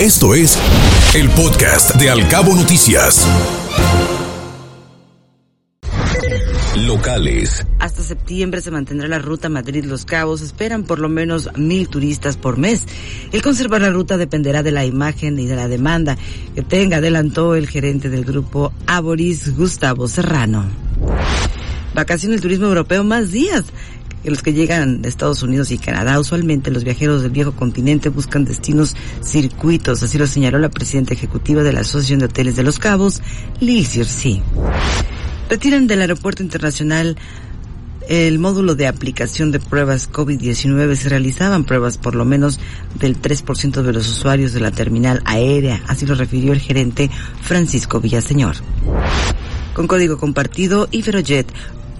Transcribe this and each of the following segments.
Esto es el podcast de Alcabo Noticias. Locales. Hasta septiembre se mantendrá la ruta Madrid-Los Cabos. Esperan por lo menos mil turistas por mes. El conservar la ruta dependerá de la imagen y de la demanda que tenga, adelantó el gerente del grupo Aboris, Gustavo Serrano. Vacaciones el turismo europeo más días los que llegan de Estados Unidos y Canadá. Usualmente los viajeros del viejo continente buscan destinos circuitos, así lo señaló la presidenta ejecutiva de la Asociación de Hoteles de Los Cabos, Liz Sí. Retiran del aeropuerto internacional el módulo de aplicación de pruebas COVID-19 se realizaban pruebas por lo menos del 3% de los usuarios de la terminal aérea, así lo refirió el gerente Francisco Villaseñor. Con código compartido, Iberojet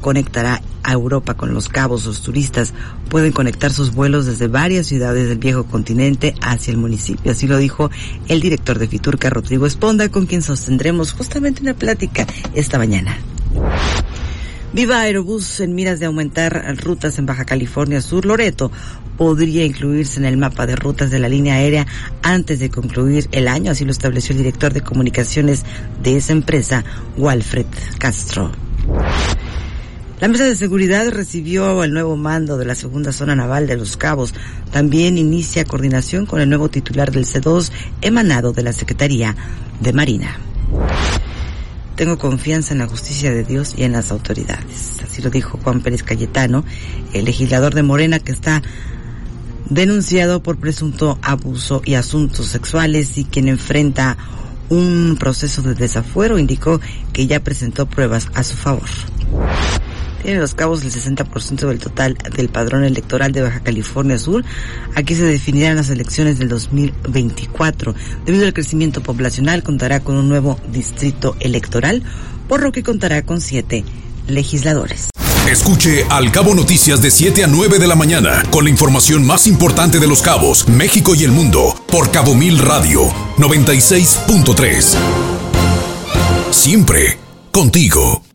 conectará a Europa con los cabos. Los turistas pueden conectar sus vuelos desde varias ciudades del viejo continente hacia el municipio. Así lo dijo el director de Fiturca, Rodrigo Esponda, con quien sostendremos justamente una plática esta mañana. Viva Aerobús en miras de aumentar rutas en Baja California Sur. Loreto podría incluirse en el mapa de rutas de la línea aérea antes de concluir el año, así lo estableció el director de comunicaciones de esa empresa, Walfred Castro. La mesa de seguridad recibió el nuevo mando de la segunda zona naval de Los Cabos. También inicia coordinación con el nuevo titular del C2 emanado de la Secretaría de Marina. Tengo confianza en la justicia de Dios y en las autoridades. Así lo dijo Juan Pérez Cayetano, el legislador de Morena que está denunciado por presunto abuso y asuntos sexuales y quien enfrenta un proceso de desafuero indicó que ya presentó pruebas a su favor tiene los cabos el 60% del total del padrón electoral de Baja California Sur. Aquí se definirán las elecciones del 2024. Debido al crecimiento poblacional, contará con un nuevo distrito electoral, por lo que contará con siete legisladores. Escuche Al Cabo Noticias de 7 a 9 de la mañana con la información más importante de los cabos, México y el mundo por Cabo Mil Radio 96.3. Siempre contigo.